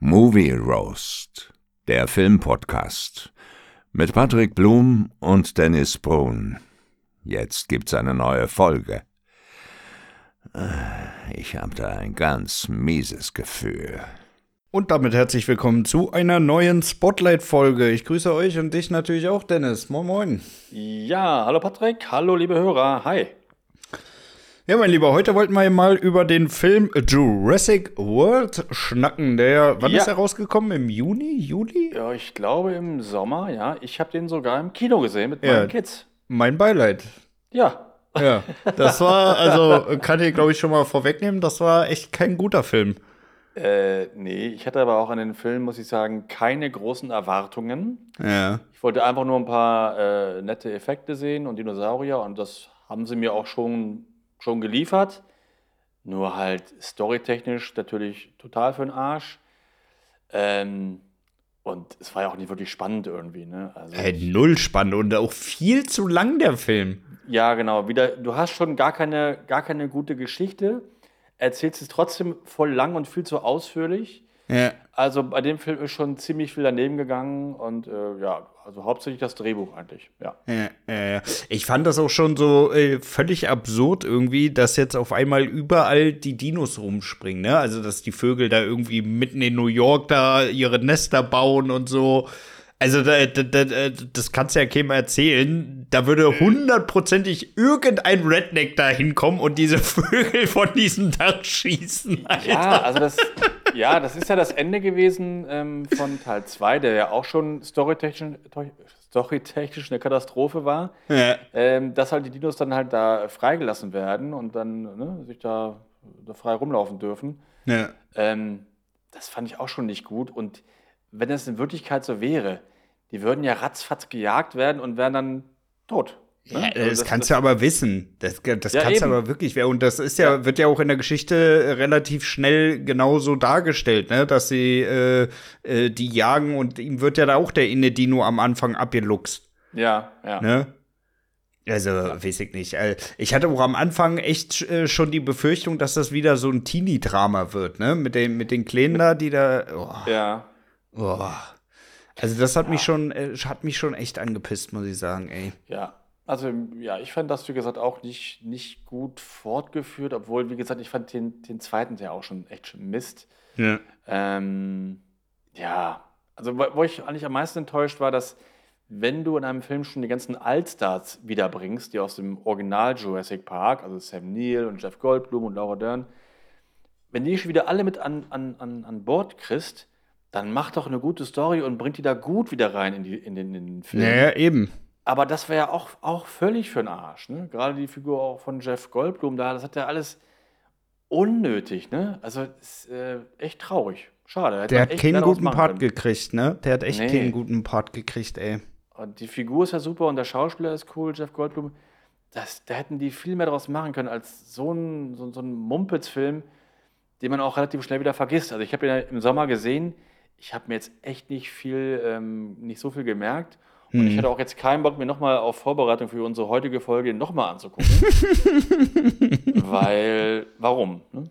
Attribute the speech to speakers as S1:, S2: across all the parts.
S1: Movie Roast, der Filmpodcast mit Patrick Blum und Dennis Brun. Jetzt gibt's eine neue Folge. Äh, ich habe da ein ganz mieses Gefühl.
S2: Und damit herzlich willkommen zu einer neuen Spotlight-Folge. Ich grüße euch und dich natürlich auch, Dennis. Moin, moin.
S3: Ja, hallo Patrick, hallo liebe Hörer, hi.
S2: Ja, mein Lieber, heute wollten wir mal über den Film Jurassic World schnacken. Der, wann
S3: Ja.
S2: ist er rausgekommen? Im Juni? Juli?
S3: Ja, ich glaube im Sommer, ja. Ich habe den sogar im Kino gesehen mit
S2: Ja.
S3: meinen Kids.
S2: Mein Beileid.
S3: Ja.
S2: Ja, das war, also kann ich glaube ich schon mal vorwegnehmen, das war echt kein guter Film.
S3: Äh, nee, ich hatte aber auch an den Film, muss ich sagen, keine großen Erwartungen.
S2: Ja.
S3: Ich wollte einfach nur ein paar äh, nette Effekte sehen und Dinosaurier und das haben sie mir auch schon, schon geliefert. Nur halt storytechnisch natürlich total für den Arsch. Ähm, und es war ja auch nicht wirklich spannend irgendwie, ne? Also,
S2: Äh, null spannend und auch viel zu lang der Film.
S3: Ja, genau. Wieder, du hast schon gar keine, gar keine gute Geschichte, erzählst es trotzdem voll lang und viel zu ausführlich.
S2: Ja.
S3: Also bei dem Film ist schon ziemlich viel daneben gegangen und äh, ja, also hauptsächlich das Drehbuch eigentlich, ja.
S2: Ja, ja. Ich fand das auch schon so äh, völlig absurd irgendwie, dass jetzt auf einmal überall die Dinos rumspringen, ne? Also, dass die Vögel da irgendwie mitten in New York da ihre Nester bauen und so. Also, da, da, da, das kannst du ja keinem erzählen. Da würde hundertprozentig irgendein Redneck da hinkommen und diese Vögel von diesem Dach schießen. Alter.
S3: Ja, also das, ja, das ist ja das Ende gewesen ähm, von Teil 2, der ja auch schon storytechnisch, storytechnisch eine Katastrophe war.
S2: Ja.
S3: Ähm, dass halt die Dinos dann halt da freigelassen werden und dann ne, sich da, da frei rumlaufen dürfen.
S2: Ja.
S3: Ähm, das fand ich auch schon nicht gut. Und wenn es in Wirklichkeit so wäre, die würden ja ratzfatz gejagt werden und wären dann tot.
S2: Ja,
S3: ne?
S2: das,
S3: Also
S2: kannst du aber wissen. Das, das
S3: Ja,
S2: kannst du aber wirklich. Und das ist ja, wird ja auch in der Geschichte relativ schnell genauso dargestellt, ne? Dass sie äh, äh, die jagen und ihm wird ja da auch der Inne-Dino am Anfang abgeluchst,
S3: Ja, ja.
S2: ne? Also, weiß ich nicht. Äh, Ich hatte auch am Anfang echt äh, schon die Befürchtung, dass das wieder so ein Teenie-Drama wird, ne? Mit den, mit den Kleinen da, die da. Oh,
S3: Ja.
S2: oh. Also, das hat mich schon, äh, hat mich schon echt angepisst, muss ich sagen, ey.
S3: Ja, also ja, ich fand das, wie gesagt, auch nicht, nicht gut fortgeführt, obwohl, wie gesagt, ich fand den, den zweiten ja auch schon echt schon Mist.
S2: Ja.
S3: Ähm, ja, also wo, ich eigentlich am meisten enttäuscht war, dass wenn du in einem Film schon die ganzen Allstars wiederbringst, die aus dem Original Jurassic Park, also Sam Neill und Jeff Goldblum und Laura Dern, wenn die schon wieder alle mit an, an, an, an Bord kriegst, dann mach doch eine gute Story und bring die da gut wieder rein in, die, in, den, in den Film.
S2: Naja, eben.
S3: Aber das wäre ja auch, auch völlig für den Arsch. Ne? Gerade die Figur auch von Jeff Goldblum da, das hat ja alles unnötig. Ne? Also ist äh, echt traurig. Schade.
S2: Der hat keinen guten Part
S3: können.
S2: gekriegt, ne? Der hat echt
S3: Nee.
S2: keinen guten Part gekriegt, ey.
S3: Und die Figur ist ja super und der Schauspieler ist cool, Jeff Goldblum. Das, da hätten die viel mehr draus machen können als so ein, so, so ein Mumpitz-Film, den man auch relativ schnell wieder vergisst. Also ich habe ihn ja im Sommer gesehen. Ich habe mir jetzt echt nicht viel, ähm, nicht so viel gemerkt. Und ich hatte auch jetzt keinen Bock, mir nochmal auf Vorbereitung für unsere heutige Folge nochmal anzugucken. Weil, warum? Ne?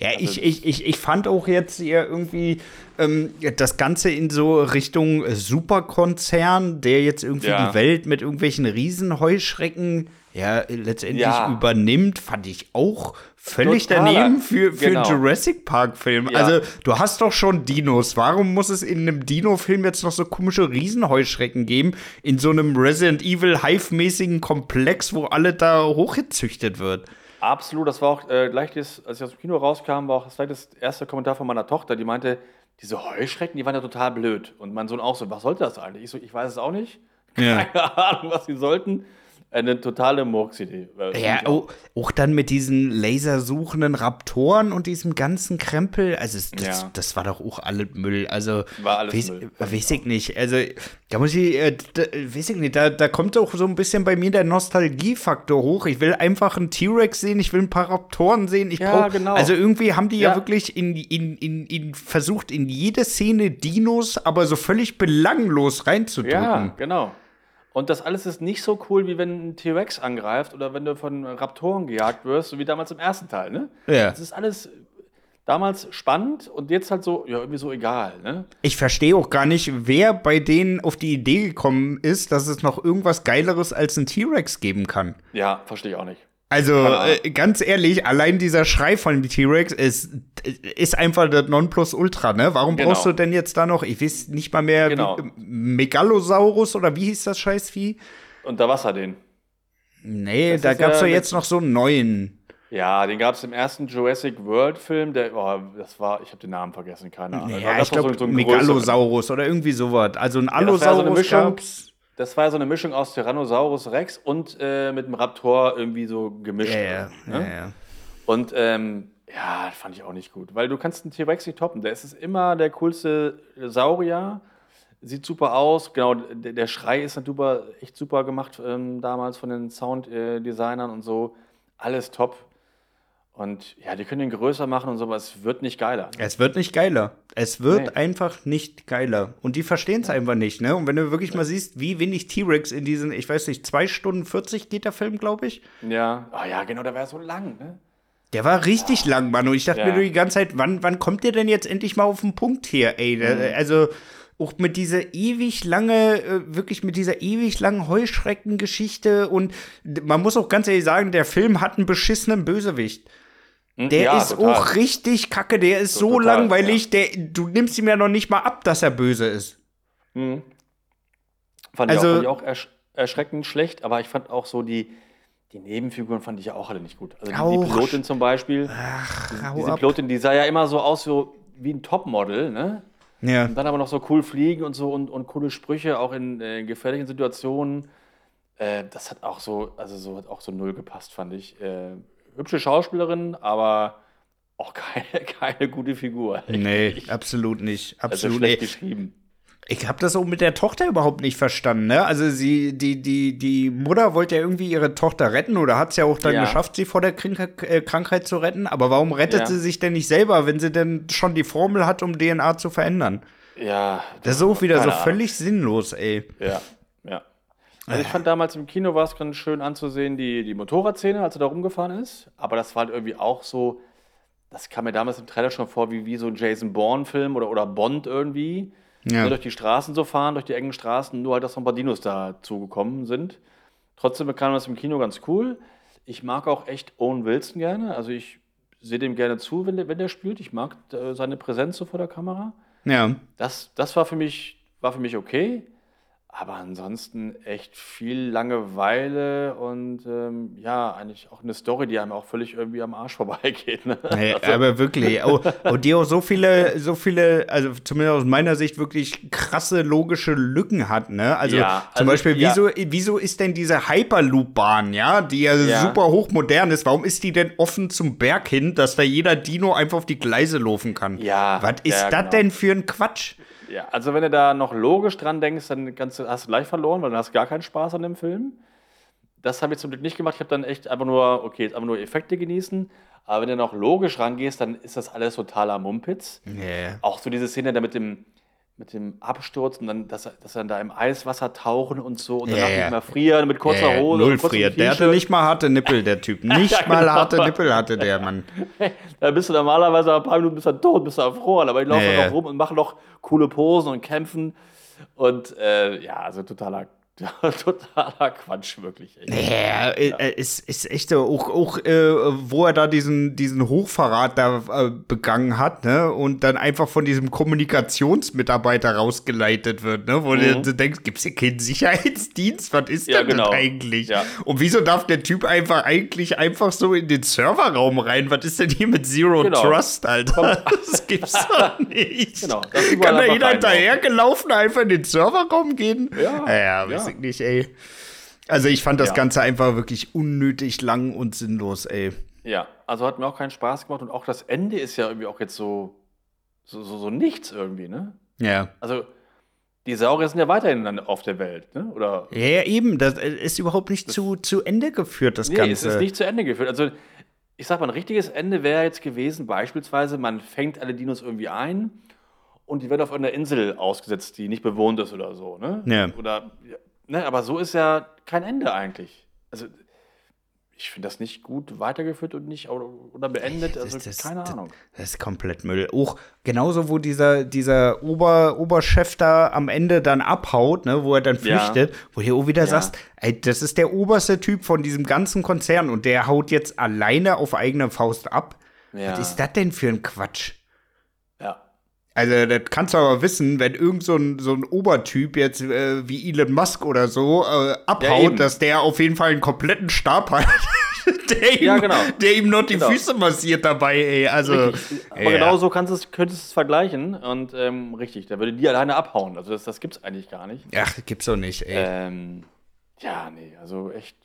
S2: Ja,
S3: Also
S2: ich, ich, ich, ich fand auch jetzt eher irgendwie ähm, das Ganze in so Richtung Superkonzern, der jetzt irgendwie
S3: Ja.
S2: die Welt mit irgendwelchen Riesenheuschrecken ja letztendlich
S3: Ja.
S2: übernimmt, fand ich auch völlig
S3: Totaler.
S2: daneben für, für
S3: Genau.
S2: einen Jurassic Park-Film.
S3: Ja.
S2: Also, du hast doch schon Dinos. Warum muss es in einem Dino-Film jetzt noch so komische Riesenheuschrecken geben? In so einem Resident Evil Hive-mäßigen Komplex, wo alle da hochgezüchtet wird.
S3: Absolut, das war auch äh, gleich, das, als ich aus dem Kino rauskam, war auch das, gleich das erste Kommentar von meiner Tochter, die meinte, diese Heuschrecken, die waren ja total blöd. Und mein Sohn auch so, was sollte das eigentlich? Ich so, ich weiß es auch nicht.
S2: Ja.
S3: Keine Ahnung, was sie sollten. Eine totale Murksidee.
S2: Ja,
S3: auch.
S2: auch, auch dann mit diesen lasersuchenden Raptoren und diesem ganzen Krempel. Also, es- das,
S3: Ja.
S2: das war doch auch alles Müll. Also,
S3: War alles
S2: weiß,
S3: Müll.
S2: weiß ich nicht. Also, da muss ich, äh, da, weiß ich nicht, da, da kommt auch so ein bisschen bei mir der Nostalgiefaktor hoch. Ich will einfach einen T-Rex sehen, ich will ein paar Raptoren sehen. Ich
S3: Ja,
S2: brauch,
S3: genau.
S2: Also, irgendwie haben die ja,
S3: Ja.
S2: wirklich in, in, in, in versucht, in jede Szene Dinos, aber so völlig belanglos reinzudrücken.
S3: Ja, genau. Und das alles ist nicht so cool, wie wenn ein T-Rex angreift oder wenn du von Raptoren gejagt wirst, so wie damals im ersten Teil, ne?
S2: Ja.
S3: Das ist alles, damals spannend und jetzt halt so, ja, irgendwie so egal, ne?
S2: Ich verstehe auch gar nicht, wer bei denen auf die Idee gekommen ist, dass es noch irgendwas Geileres als ein T-Rex geben kann.
S3: Ja, verstehe ich auch nicht.
S2: Also äh, ganz ehrlich, allein dieser Schrei von T-Rex ist, ist einfach das Nonplusultra, ne? Warum
S3: Genau.
S2: brauchst du denn jetzt da noch, ich weiß nicht mal mehr,
S3: Genau.
S2: wie, Megalosaurus oder wie hieß das Scheißvieh?
S3: Und da Wasser den.
S2: Nee,
S3: Das
S2: da
S3: ist
S2: gab's
S3: ja
S2: jetzt noch so einen neuen.
S3: Ja, den gab es im ersten Jurassic World Film, der, oh, das war, ich habe den Namen vergessen, keine Ahnung.
S2: Ja,
S3: Das
S2: ich glaube
S3: so- so.
S2: Megalosaurus oder irgendwie sowas. Also ein
S3: das war so
S2: Allosaurus gab's.
S3: Das war so eine Mischung aus Tyrannosaurus Rex und äh, mit dem Raptor irgendwie so gemischt.
S2: Ja, ja,
S3: ne?
S2: ja, ja.
S3: Und ähm, ja, fand ich auch nicht gut, weil du kannst einen T-Rex nicht toppen. Der ist immer der coolste Saurier, sieht super aus. Genau, der, der Schrei ist halt super, echt super gemacht ähm, damals von den Sounddesignern und so. Alles top. Und ja, die können den größer machen und so, aber es wird nicht geiler.
S2: Es wird nicht geiler. Es wird
S3: Nee.
S2: einfach nicht geiler. Und die verstehen es einfach nicht, ne? Und wenn du wirklich mal siehst, wie wenig T-Rex in diesen, ich weiß nicht, 2 Stunden 40 geht der Film, glaube ich.
S3: Ja, ah ja, genau, der wäre so lang, ne?
S2: Der war richtig lang, Mann. Und ich dachte
S3: Ja.
S2: mir nur die ganze Zeit, wann, wann kommt der denn jetzt endlich mal auf den Punkt hier, ey?
S3: Mhm.
S2: Also auch mit dieser ewig lange, äh, wirklich mit dieser ewig langen Heuschreckengeschichte und man muss auch ganz ehrlich sagen, der Film hat einen beschissenen Bösewicht.
S3: Hm?
S2: Der
S3: Ja,
S2: ist
S3: total.
S2: auch richtig kacke, der ist so
S3: total,
S2: langweilig, der, du nimmst ihm ja noch nicht mal ab, dass er böse ist.
S3: Mhm. Fand,
S2: Also-
S3: ich auch, fand ich auch ersch erschreckend schlecht, aber ich fand auch so die, die Nebenfiguren fand ich ja auch alle nicht gut. Also die, die Pilotin zum Beispiel.
S2: Ach,
S3: diese
S2: ab.
S3: Pilotin, die sah ja immer so aus so wie ein Topmodel, ne?
S2: Ja.
S3: Und dann aber noch so cool fliegen und so und, und coole Sprüche, auch in äh, gefährlichen Situationen. Äh, das hat auch so, also so hat auch so null gepasst, fand ich. Äh, hübsche Schauspielerin, aber auch keine, keine gute Figur.
S2: Nee, absolut nicht.
S3: Also
S2: Absolut nicht.
S3: geschrieben.
S2: Ich habe das auch mit der Tochter überhaupt nicht verstanden, ne? Also sie, die, die, die Mutter wollte ja irgendwie ihre Tochter retten oder hat es ja auch dann
S3: Ja.
S2: geschafft, sie vor der Krank äh, Krankheit zu retten. Aber warum rettet
S3: Ja.
S2: sie sich denn nicht selber, wenn sie denn schon die Formel hat, um DNA zu verändern?
S3: Ja,
S2: Das ist auch wieder so völlig sinnlos, ey.
S3: Ja. Also ich fand damals im Kino war es ganz schön anzusehen, die, die Motorradszene, als er da rumgefahren ist. Aber das war halt irgendwie auch so, das kam mir damals im Trailer schon vor, wie, wie so ein Jason Bourne-Film oder, oder Bond irgendwie.
S2: Ja.
S3: Ne, durch die Straßen so fahren, durch die engen Straßen, nur halt, dass noch ein paar Dinos dazugekommen sind. Trotzdem bekam das im Kino ganz cool. Ich mag auch echt Owen Wilson gerne. Also ich sehe dem gerne zu, wenn der, wenn der spielt. Ich mag äh, seine Präsenz so vor der Kamera.
S2: Ja.
S3: Das, das war, für mich, war für mich okay. Aber ansonsten echt viel Langeweile und ähm, ja, eigentlich auch eine Story, die einem auch völlig irgendwie am Arsch vorbeigeht. Ne?
S2: Nee, aber wirklich. Oh, und die auch so viele, so viele, also zumindest aus meiner Sicht wirklich krasse logische Lücken hat, ne? Also
S3: Ja,
S2: zum
S3: also,
S2: Beispiel,
S3: ja.
S2: wieso, wieso ist denn diese Hyperloop-Bahn, ja, die ja,
S3: Ja.
S2: super hochmodern ist, warum ist die denn offen zum Berg hin, dass da jeder Dino einfach auf die Gleise laufen kann?
S3: Ja,
S2: Was ist das
S3: genau.
S2: denn für ein Quatsch?
S3: Ja, also wenn du da noch logisch dran denkst, dann kannst du, hast du gleich verloren, weil dann hast du gar keinen Spaß an dem Film. Das habe ich zum Glück nicht gemacht. Ich habe dann echt einfach nur, okay, jetzt einfach nur Effekte genießen. Aber wenn du noch logisch rangehst, dann ist das alles totaler Mumpitz.
S2: Nee.
S3: Auch so diese Szene da mit dem, mit dem Absturz und dann, dass, er- dass er dann da im Eiswasser tauchen und so und
S2: Ja,
S3: danach
S2: ja.
S3: nicht mehr frieren mit kurzer
S2: Äh,
S3: Hose.
S2: null friert. Der hatte nicht mal harte Nippel, der Typ. Nicht
S3: Ja,
S2: mal
S3: genau.
S2: harte Nippel hatte der Mann.
S3: Da bist du normalerweise ein paar Minuten bist du dann tot, bist du erfroren, aber die laufen
S2: Ja,
S3: noch
S2: ja.
S3: rum und machen noch coole Posen und kämpfen. Und äh, ja, also totaler, totaler Quatsch, wirklich. Echt.
S2: Ja, äh, ist, ist echt so, auch, auch äh, wo er da diesen, diesen Hochverrat da äh, begangen hat, ne? Und dann einfach von diesem Kommunikationsmitarbeiter rausgeleitet wird, ne? Wo du, du denkst, gibt's hier keinen Sicherheitsdienst? Was ist
S3: Mhm. Ja,
S2: denn
S3: genau.
S2: das eigentlich?
S3: Ja.
S2: Und wieso darf der Typ einfach eigentlich einfach so in den Serverraum rein? Was ist denn hier mit Zero
S3: Genau.
S2: Trust, Alter? Das gibt's doch nicht.
S3: Genau,
S2: Kann da jeder hinterhergelaufen einfach in den Serverraum gehen?
S3: Ja,
S2: ja, weiß ich nicht, ey. Also ich fand das
S3: Ja.
S2: Ganze einfach wirklich unnötig lang und sinnlos, ey.
S3: Ja, also hat mir auch keinen Spaß gemacht und auch das Ende ist ja irgendwie auch jetzt so, so, so, so nichts irgendwie, ne?
S2: Ja.
S3: Also die Saurier sind ja weiterhin dann auf der Welt, ne? Oder
S2: Ja, ja, eben, das äh, ist überhaupt nicht zu, zu Ende geführt, das
S3: Nee,
S2: Ganze.
S3: es ist nicht zu Ende geführt. Also, ich sag mal, ein richtiges Ende wäre jetzt gewesen, beispielsweise, man fängt alle Dinos irgendwie ein und die werden auf einer Insel ausgesetzt, die nicht bewohnt ist oder so, ne?
S2: Ja.
S3: Oder, ne, aber so ist ja kein Ende eigentlich. Also, ich finde das nicht gut weitergeführt und nicht oder, beendet.
S2: Das-
S3: Also
S2: das-
S3: keine
S2: das-
S3: Ahnung.
S2: Das ist komplett Müll. Auch genauso, wo dieser, dieser Ober, Oberchef da am Ende dann abhaut, ne, wo er dann
S3: Ja.
S2: flüchtet, wo du auch wieder
S3: Ja.
S2: sagst, ey, das ist der oberste Typ von diesem ganzen Konzern und der haut jetzt alleine auf eigene Faust ab.
S3: Ja.
S2: Was ist das denn für ein Quatsch?
S3: Ja.
S2: Also, das kannst du aber wissen, wenn irgend so ein, so ein Obertyp jetzt äh, wie Elon Musk oder so äh,
S3: Ja,
S2: abhaut,
S3: eben.
S2: dass der auf jeden Fall einen kompletten Stab hat, der, ihm,
S3: Ja, genau.
S2: der ihm noch die
S3: Genau.
S2: Füße massiert dabei, ey. Also,
S3: Richtig. Aber
S2: ja.
S3: genau so kannst es, könntest du es vergleichen. Und ähm, richtig, da würde die alleine abhauen. Also das, das gibt es eigentlich gar nicht.
S2: Ach, gibt's doch nicht, ey.
S3: Ähm, ja, nee, also echt,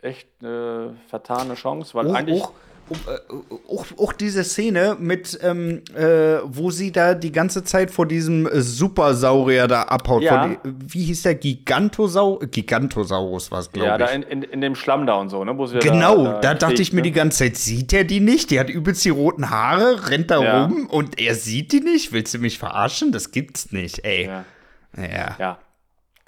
S3: echt eine vertane Chance, weil
S2: auch,
S3: eigentlich.
S2: auch, auch, auch, auch diese Szene mit, ähm, äh, wo sie da die ganze Zeit vor diesem äh, Supersaurier da abhaut.
S3: Ja.
S2: Von, wie hieß der? Gigantosau Gigantosaurus war es, glaube
S3: ja,
S2: ich.
S3: da in, in, in dem Schlamm da und so, ne? Wo sie
S2: Genau, da,
S3: da,
S2: dachte ich mir die
S3: ganze
S2: ganze Zeit, sieht er die nicht? Die hat übelst die roten Haare, rennt da
S3: Ja.
S2: rum und er sieht die nicht? Willst du mich verarschen? Das gibt's nicht, ey.
S3: Ja,
S2: Ja.
S3: ja,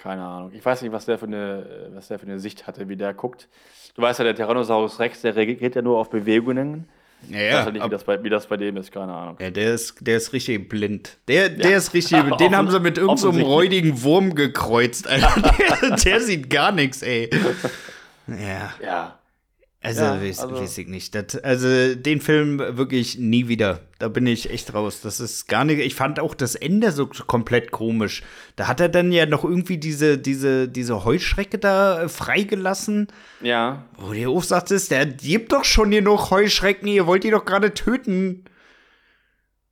S3: keine Ahnung. Ich weiß nicht, was der, für eine, was der für eine Sicht hatte, wie der guckt. Du weißt ja, der Tyrannosaurus Rex, der reagiert ja nur auf Bewegungen.
S2: Ja,
S3: Ich
S2: ja,
S3: weiß ja nicht, wie das, bei, wie das bei dem ist, keine Ahnung.
S2: ja der, ist, der ist richtig blind. Der, der ist richtig, den
S3: Offen-
S2: haben sie mit irgendeinem so räudigen Wurm gekreuzt. Alter. der, der sieht gar nichts, ey. Ja,
S3: Ja,
S2: also,
S3: Ja,
S2: weiß,
S3: also-
S2: weiß ich nicht. Das, also den Film wirklich nie wieder. Da bin ich echt raus. Das ist gar nicht. Ich fand auch das Ende so komplett komisch. Da hat er dann ja noch irgendwie diese, diese, diese Heuschrecke da äh, freigelassen.
S3: ja,
S2: Wo der auch sagtest, der gibt doch schon hier noch Heuschrecken, ihr wollt die doch gerade töten.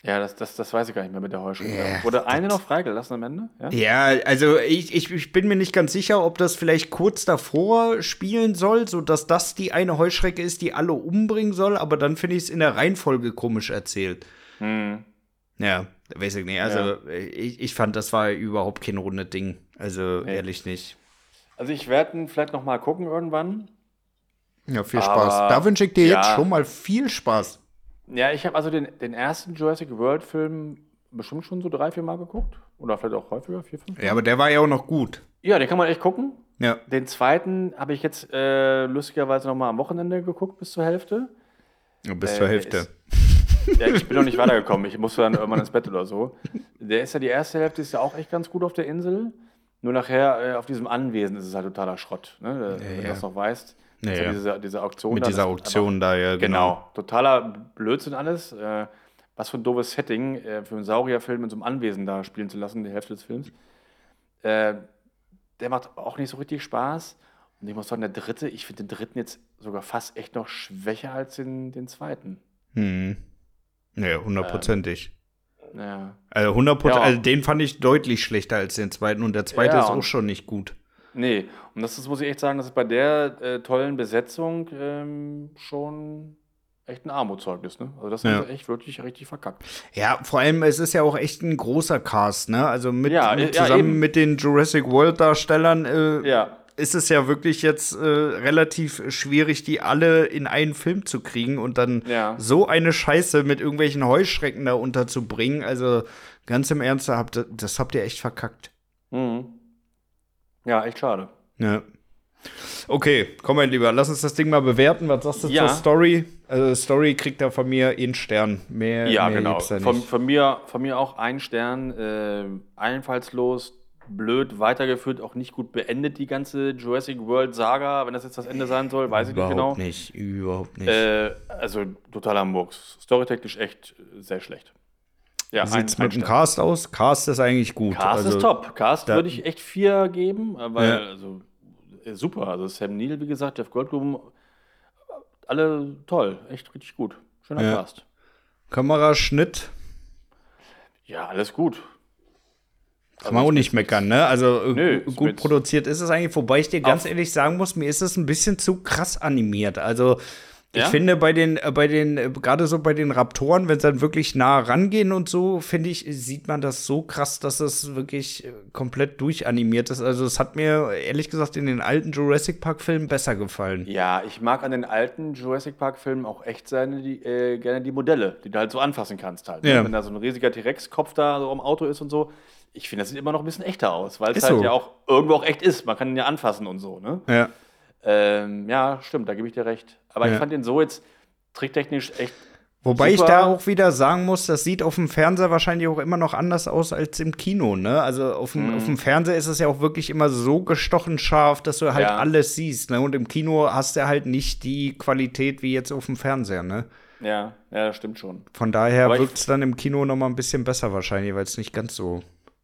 S3: Ja, das, das, das weiß ich gar nicht mehr mit der Heuschrecke.
S2: Ja,
S3: Wurde eine noch freigelassen am Ende? Ja?
S2: Ja, also ich, ich, ich bin mir nicht ganz sicher, ob das vielleicht kurz davor spielen soll, so dass das die eine Heuschrecke ist, die alle umbringen soll, aber dann finde ich es in der Reihenfolge komisch erzählt.
S3: Hm.
S2: Ja, weiß ich nicht. Also ich, ich fand, das war überhaupt kein rundes Ding. Also ehrlich nicht.
S3: Also ich werde ihn vielleicht noch mal gucken irgendwann.
S2: Ja, viel
S3: Aber-
S2: Spaß. Da wünsche ich dir jetzt
S3: ja.
S2: schon mal viel Spaß.
S3: Ja, ich habe also den, den ersten Jurassic World Film bestimmt schon so drei, vier Mal geguckt. Oder vielleicht auch häufiger, vier, fünf.
S2: Ja, aber der war ja auch noch gut.
S3: Ja, den kann man echt gucken.
S2: Ja.
S3: Den zweiten habe ich jetzt äh, lustigerweise noch mal am Wochenende geguckt bis zur Hälfte.
S2: Bis
S3: Äh,
S2: zur Hälfte.
S3: ist- Ja, ich bin noch nicht weitergekommen. Ich musste dann irgendwann ins Bett oder so. Der ist ja die erste Hälfte ist ja auch echt ganz gut auf der Insel. Nur nachher äh, auf diesem Anwesen ist es halt totaler Schrott, ne? wenn du
S2: ja.
S3: das noch weißt.
S2: Ja,
S3: Das ist
S2: ja.
S3: Diese, diese Auktion.
S2: Mit
S3: da,
S2: dieser Auktion da, ja,
S3: Einfach,
S2: genau.
S3: genau. Totaler Blödsinn alles. Äh, was für ein doofes Setting äh, für einen Saurierfilm in so einem Anwesen da spielen zu lassen, die Hälfte des Films. Äh, der macht auch nicht so richtig Spaß. Und ich muss sagen, der dritte, ich finde den dritten jetzt sogar fast echt noch schwächer als den, den zweiten.
S2: Hm. Ja, hundertprozentig.
S3: Ja.
S2: Also 100
S3: Ja.
S2: also den fand ich deutlich schlechter als den zweiten und der zweite
S3: Ja,
S2: ist auch schon nicht gut.
S3: Nee, und das ist, muss ich echt sagen, das ist bei der äh, tollen Besetzung ähm, schon echt ein Armutszeugnis. Ne? Also das haben
S2: Ja.
S3: sie echt wirklich richtig verkackt.
S2: Ja, vor allem, es ist ja auch echt ein großer Cast, ne? Also mit,
S3: Ja, ja,
S2: zusammen
S3: eben.
S2: mit den Jurassic World Darstellern äh,
S3: Ja,
S2: ist es ja wirklich jetzt äh, relativ schwierig, die alle in einen Film zu kriegen und dann
S3: Ja.
S2: so eine Scheiße mit irgendwelchen Heuschrecken da unterzubringen. Also ganz im Ernst, da habt, ihr- das habt ihr echt verkackt.
S3: mhm. Ja, echt schade.
S2: Ja. Okay, komm mein Lieber, lass uns das Ding mal bewerten. Was sagst du
S3: Ja.
S2: zur Story? Also Story kriegt da von mir einen Stern. Mehr,
S3: Ja,
S2: mehr
S3: genau. Von, von, mir, von mir auch ein Stern, äh, einfallslos, blöd weitergeführt, auch nicht gut beendet, die ganze Jurassic World Saga, wenn das jetzt das Ende sein soll, weiß ich nicht
S2: überhaupt
S3: genau.
S2: nicht, überhaupt nicht.
S3: Äh, also totaler Murks. Storytechnisch echt äh, sehr schlecht. Ja,
S2: Wie sieht's mit dem Cast aus? Cast ist eigentlich gut.
S3: Cast
S2: also,
S3: ist top. Cast würde ich echt vier geben, äh, weil,
S2: Ja.
S3: also, äh, super. Also Sam Neill, wie gesagt, Jeff Goldblum, alle toll. Echt richtig gut. Schöner
S2: Ja.
S3: Cast.
S2: Kameraschnitt
S3: Ja, alles gut.
S2: kann man auch nicht meckern, ne? Also äh,
S3: Nö,
S2: gut produziert ist es eigentlich, wobei ich dir ganz ehrlich sagen muss, mir ist es ein bisschen zu krass animiert. Also ich
S3: Ja?
S2: finde bei den, äh, bei den, äh, gerade so bei den Raptoren, wenn sie dann wirklich nah rangehen und so, finde ich, sieht man das so krass, dass es wirklich äh, komplett durchanimiert ist. Also es hat mir ehrlich gesagt in den alten Jurassic Park-Filmen besser gefallen.
S3: Ja, ich mag an den alten Jurassic Park-Filmen auch echt seine, die, äh, gerne die Modelle, die du halt so anfassen kannst halt. ne?
S2: Ja.
S3: Wenn da so ein riesiger T-Rex-Kopf da so am Auto ist und so. Ich finde, das sieht immer noch ein bisschen echter aus, weil es halt
S2: so.
S3: ja auch irgendwo auch echt ist. Man kann ihn ja anfassen und so, ne?
S2: Ja.
S3: Ähm, ja, stimmt, da gebe ich dir recht. Aber
S2: Ja.
S3: ich fand den so jetzt tricktechnisch echt.
S2: Wobei ich
S3: Super.
S2: da auch wieder sagen muss, das sieht auf dem Fernseher wahrscheinlich auch immer noch anders aus als im Kino, ne? Also auf dem,
S3: Mhm.
S2: auf dem Fernseher ist es ja auch wirklich immer so gestochen scharf, dass du halt
S3: Ja.
S2: alles siehst, ne? Und im Kino hast du halt nicht die Qualität wie jetzt auf dem Fernseher, ne?
S3: Ja, ja, stimmt schon.
S2: Von daher
S3: ich-
S2: wirkt es dann im Kino noch mal ein bisschen besser wahrscheinlich, weil es nicht ganz so.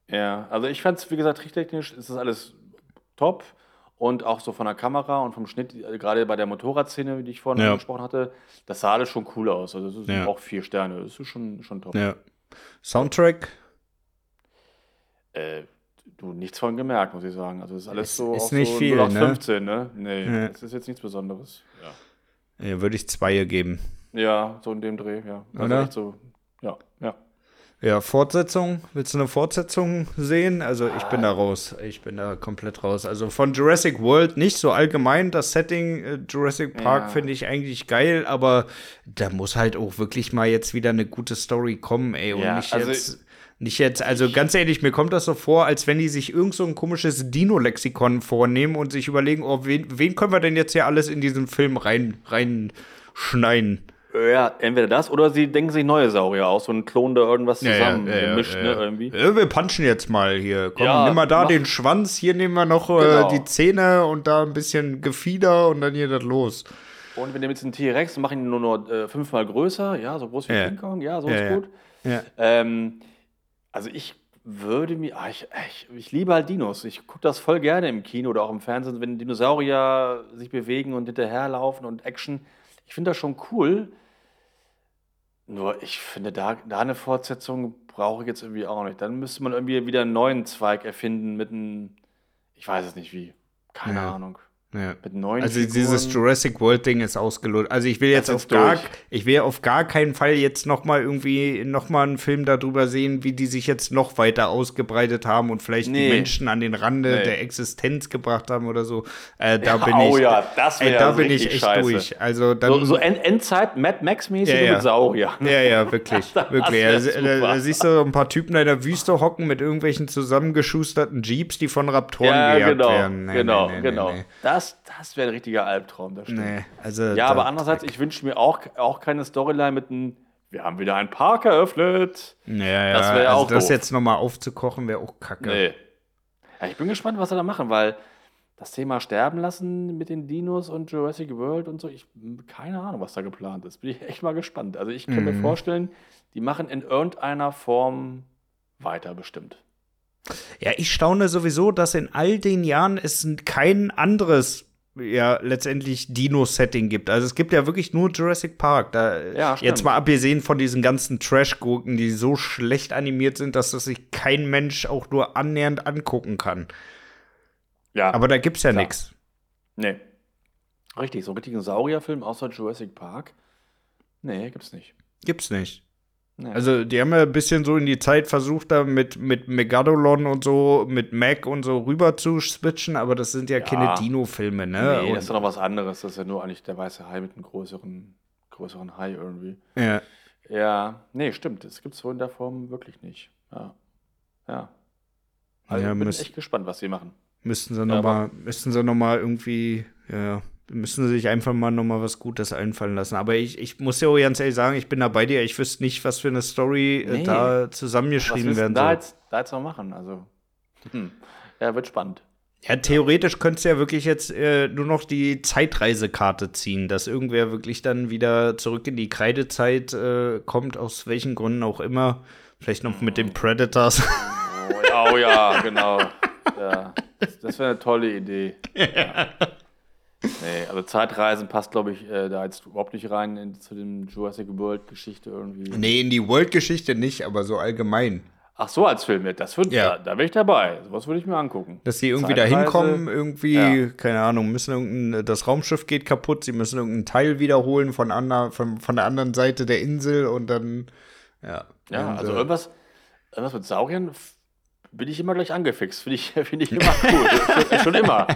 S3: Ja, also ich fand es, wie gesagt, tricktechnisch ist das alles top. Und auch so von der Kamera und vom Schnitt, äh, gerade bei der Motorradszene, die ich vorhin
S2: Ja.
S3: angesprochen hatte, das sah alles schon cool aus. Also das ist
S2: Ja.
S3: auch vier Sterne. Das ist schon, schon top.
S2: Ja. Soundtrack
S3: Äh, du, nichts von gemerkt, muss ich sagen. Also das ist alles
S2: Ist-
S3: so
S2: ist nicht
S3: so
S2: viel,
S3: 0815, ne? Nee,
S2: Ja.
S3: das ist jetzt nichts Besonderes. Ja,
S2: ja, würde ich zwei geben.
S3: ja so in dem Dreh, ja. Also
S2: Oder?
S3: so, ja, ja.
S2: Ja, Fortsetzung. Willst du eine Fortsetzung sehen? Also ich bin da raus. Ich bin da komplett raus. Also von Jurassic World nicht so allgemein. Das Setting äh, Jurassic Park
S3: Ja.
S2: finde ich eigentlich geil, aber da muss halt auch wirklich mal jetzt wieder eine gute Story kommen, ey. Und
S3: Ja,
S2: nicht
S3: also
S2: jetzt. Nicht jetzt, also ganz ehrlich, mir kommt das so vor, als wenn die sich irgend so ein komisches Dino-Lexikon vornehmen und sich überlegen, oh, wen, wen können wir denn jetzt hier alles in diesen Film rein, reinschneiden?
S3: Ja, entweder das oder sie denken sich neue Saurier aus, so ein Klon da irgendwas zusammen gemischt,
S2: ja,
S3: ne,
S2: ja.
S3: irgendwie.
S2: Ja, wir punchen jetzt mal hier. Komm,
S3: Ja,
S2: nimm mal da
S3: mach-
S2: den Schwanz, hier nehmen wir noch
S3: Genau.
S2: äh, die Zähne und da ein bisschen Gefieder und dann hier das los.
S3: Und wir nehmen jetzt einen T-Rex und machen ihn nur noch äh, fünfmal größer, ja, so groß wie
S2: Ja.
S3: King Kong, ja, so
S2: Ja,
S3: ist
S2: ja.
S3: gut.
S2: Ja.
S3: Ähm, also ich würde mir, ah, ich, ich, ich liebe halt Dinos. Ich gucke das voll gerne im Kino oder auch im Fernsehen, wenn Dinosaurier sich bewegen und hinterherlaufen und Action. Ich finde das schon cool. Nur ich finde, da, da eine Fortsetzung brauche ich jetzt irgendwie auch nicht. Dann müsste man irgendwie wieder einen neuen Zweig erfinden mit einem, ich weiß es nicht wie, keine
S2: Ja.
S3: Ahnung,
S2: Ja.
S3: mit neuen
S2: Also
S3: Figuren.
S2: dieses Jurassic World Ding ist ausgelotet. Also ich will jetzt auf gar,
S3: durch.
S2: ich will auf gar keinen Fall jetzt noch mal irgendwie noch mal einen Film darüber sehen, wie die sich jetzt noch weiter ausgebreitet haben und vielleicht die
S3: Nee.
S2: Menschen an den Rande
S3: Nee.
S2: der Existenz gebracht haben oder so. Äh, da
S3: Ja,
S2: bin
S3: oh
S2: ich,
S3: ja, das
S2: ey,
S3: wär
S2: da bin ich echt
S3: scheiße.
S2: durch. Also dann
S3: So, so End Endzeit, Mad Max-mäßig
S2: Ja, ja.
S3: mit Saurier.
S2: Ja, ja, wirklich. wirklich.
S3: wär
S2: Also, da, da
S3: super.
S2: siehst du ein paar Typen da in der Wüste hocken mit irgendwelchen zusammengeschusterten Jeeps, die von Raptoren
S3: Ja,
S2: gejagt
S3: genau,
S2: werden. Nee,
S3: genau,
S2: nee,
S3: genau. Das, das wäre ein richtiger Albtraum, das stimmt.
S2: nee. also
S3: Ja, aber andererseits, ich wünsche mir auch, auch keine Storyline mit einem, wir haben wieder einen Park eröffnet.
S2: Ja, ja,
S3: das wär
S2: also
S3: auch
S2: das
S3: doof.
S2: jetzt noch mal aufzukochen, wäre auch kacke.
S3: Nee. Ja, ich bin gespannt, was sie da machen, weil das Thema Sterben lassen mit den Dinos und Jurassic World und so, ich keine Ahnung, was da geplant ist. Bin ich echt mal gespannt. Also ich kann mir
S2: Mhm.
S3: vorstellen, die machen in irgendeiner Form weiter bestimmt.
S2: Ja, ich staune sowieso, dass in all den Jahren es kein anderes ja letztendlich Dino-Setting gibt. Also es gibt ja wirklich nur Jurassic Park. Da,
S3: Ja,
S2: jetzt mal abgesehen von diesen ganzen Trash-Gurken, die so schlecht animiert sind, dass das sich kein Mensch auch nur annähernd angucken kann.
S3: Ja,
S2: Aber da gibt's ja nichts.
S3: nee. Richtig, so einen richtigen Saurierfilm außer Jurassic Park? Nee, gibt's nicht.
S2: Gibt's nicht.
S3: Nee.
S2: Also, die haben ja ein bisschen so in die Zeit versucht, da mit, mit Megalodon und so, mit Mac und so rüber zu switchen, aber das sind ja, keine
S3: Ja.
S2: Dino-Filme, ne?
S3: nee,
S2: Und-
S3: das ist doch noch was anderes. Das ist ja nur eigentlich der weiße Hai mit einem größeren, größeren Hai irgendwie.
S2: ja.
S3: Ja, nee, stimmt. Das gibt's so in der Form wirklich nicht. Ja. Ja. Also
S2: Ja,
S3: ich bin echt gespannt, was sie machen.
S2: Müssten sie
S3: Ja,
S2: noch mal, müssten sie noch mal irgendwie, ja, müssen sie sich einfach mal noch mal was Gutes einfallen lassen. Aber ich, ich muss ja auch ganz ehrlich sagen, ich bin da bei dir. Ich wüsste nicht, was für eine Story äh,
S3: Nee.
S2: da zusammengeschrieben werden
S3: da
S2: soll.
S3: jetzt, da jetzt noch machen? Also, hm. ja, wird spannend.
S2: Ja, theoretisch könntest du ja wirklich jetzt äh, nur noch die Zeitreisekarte ziehen, dass irgendwer wirklich dann wieder zurück in die Kreidezeit äh, kommt, aus welchen Gründen auch immer. Vielleicht noch mit den Predators.
S3: Oh ja, oh ja genau. Ja. Das wäre eine tolle Idee. Ja. Nee, also Zeitreisen passt, glaube ich, äh, da jetzt überhaupt nicht rein in, zu dem Jurassic World-Geschichte irgendwie.
S2: nee, in die World-Geschichte nicht, aber so allgemein.
S3: Ach so, als Film, ja, das würd,
S2: Ja.
S3: da, da wäre ich dabei. Sowas würde ich mir angucken.
S2: Dass sie irgendwie da hinkommen, irgendwie,
S3: Ja.
S2: keine Ahnung, müssen irgendein, das Raumschiff geht kaputt, sie müssen irgendeinen Teil wiederholen von, ander, von, von der anderen Seite der Insel und dann, ja.
S3: Ja, also
S2: äh,
S3: irgendwas, irgendwas mit Sauriern bin ich immer gleich angefixt. Finde ich, find ich immer cool. schon, schon immer.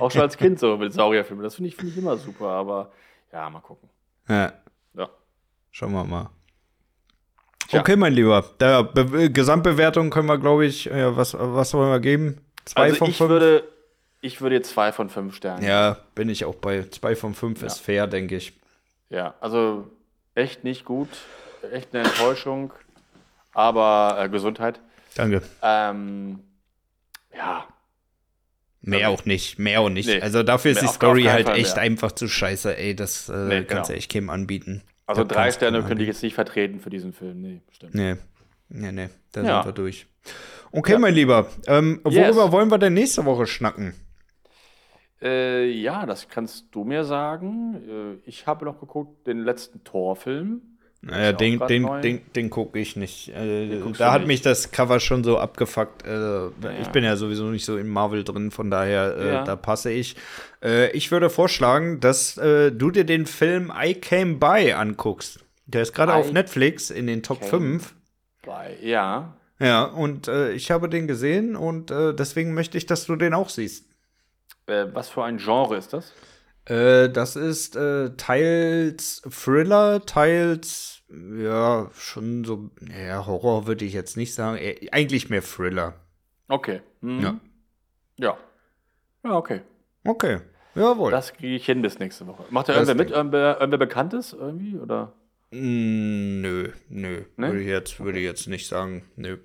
S3: Auch schon als Kind so mit Saurierfilmen. Das finde ich, find ich immer super. Aber ja, mal gucken.
S2: ja,
S3: Ja.
S2: schauen wir mal.
S3: Tja.
S2: Okay, mein Lieber. Der Be Gesamtbewertung können wir, glaube ich, ja, was, was wollen wir geben? Zwei
S3: also
S2: von
S3: ich
S2: fünf?
S3: würde, Ich würde jetzt zwei von fünf Sternen.
S2: Ja, bin ich auch bei. Zwei von fünf ist fair, denke ich.
S3: Ja, also echt nicht gut. Echt eine Enttäuschung. Aber äh, Gesundheit.
S2: Danke.
S3: Ähm, ja,
S2: Mehr auch nicht, mehr auch nicht.
S3: Nee.
S2: Also dafür ist die Story halt
S3: Fall
S2: echt
S3: mehr.
S2: einfach zu scheiße, ey. Das äh,
S3: Nee,
S2: kannst du
S3: genau.
S2: echt keinem anbieten.
S3: also
S2: Das
S3: drei
S2: du
S3: Sterne könnte ich jetzt nicht vertreten für diesen Film. Nee, stimmt.
S2: Nee, nee, nee, da
S3: Ja.
S2: sind wir durch. Okay, mein Lieber, ähm, worüber
S3: Yes.
S2: wollen wir denn nächste Woche schnacken?
S3: Äh, ja, das kannst du mir sagen. Äh, ich habe noch geguckt, den letzten Torfilm.
S2: Naja, den, den,
S3: neu.
S2: den, den gucke ich nicht. Äh, da hat
S3: nicht.
S2: mich das Cover schon so abgefuckt. Äh, Ich bin ja sowieso nicht so in Marvel drin, von daher, äh,
S3: Ja.
S2: da passe ich. Äh, ich würde vorschlagen, dass äh, du dir den Film I Came By anguckst. Der ist gerade auf Netflix in den Top
S3: Came
S2: 5.
S3: Bei, ja.
S2: Ja, und äh, ich habe den gesehen und deswegen möchte ich, dass du den auch siehst.
S3: Was für ein Genre ist das?
S2: Äh, das ist äh, teils Thriller, teils, ja, schon so, ja, Horror würde ich jetzt nicht sagen. Äh, eigentlich mehr Thriller.
S3: Okay. Mhm.
S2: Ja.
S3: Ja. Ja, okay.
S2: Okay, jawohl.
S3: Das kriege ich hin bis nächste Woche. Macht da
S2: Das
S3: irgendwer mit? Irgendwer, irgendwer Bekanntes irgendwie? Oder?
S2: Mm, nö, nö,
S3: Ne?
S2: würde ich jetzt, würde ich jetzt nicht sagen, nö.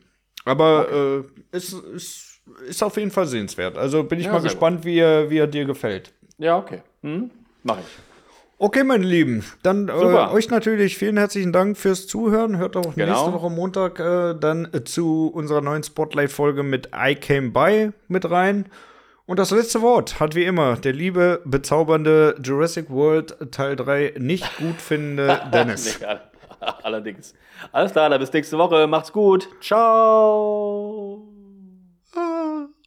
S2: Aber äh, es ist, ist auf jeden Fall sehenswert. Also bin ich
S3: Ja,
S2: mal gespannt, wie er, wie er dir gefällt.
S3: Ja, okay. Mhm. Mach ich.
S2: Okay, meine Lieben, dann äh, euch natürlich vielen herzlichen Dank fürs Zuhören. Hört auch
S3: Genau.
S2: nächste Woche Montag äh, dann äh, zu unserer neuen Spotlight-Folge mit I Came By mit rein. Und das letzte Wort hat wie immer der liebe, bezaubernde Jurassic World Teil 3 nicht gut findende Dennis.
S3: Nee, all- allerdings. Alles klar, dann bis nächste Woche. Macht's gut. Ciao.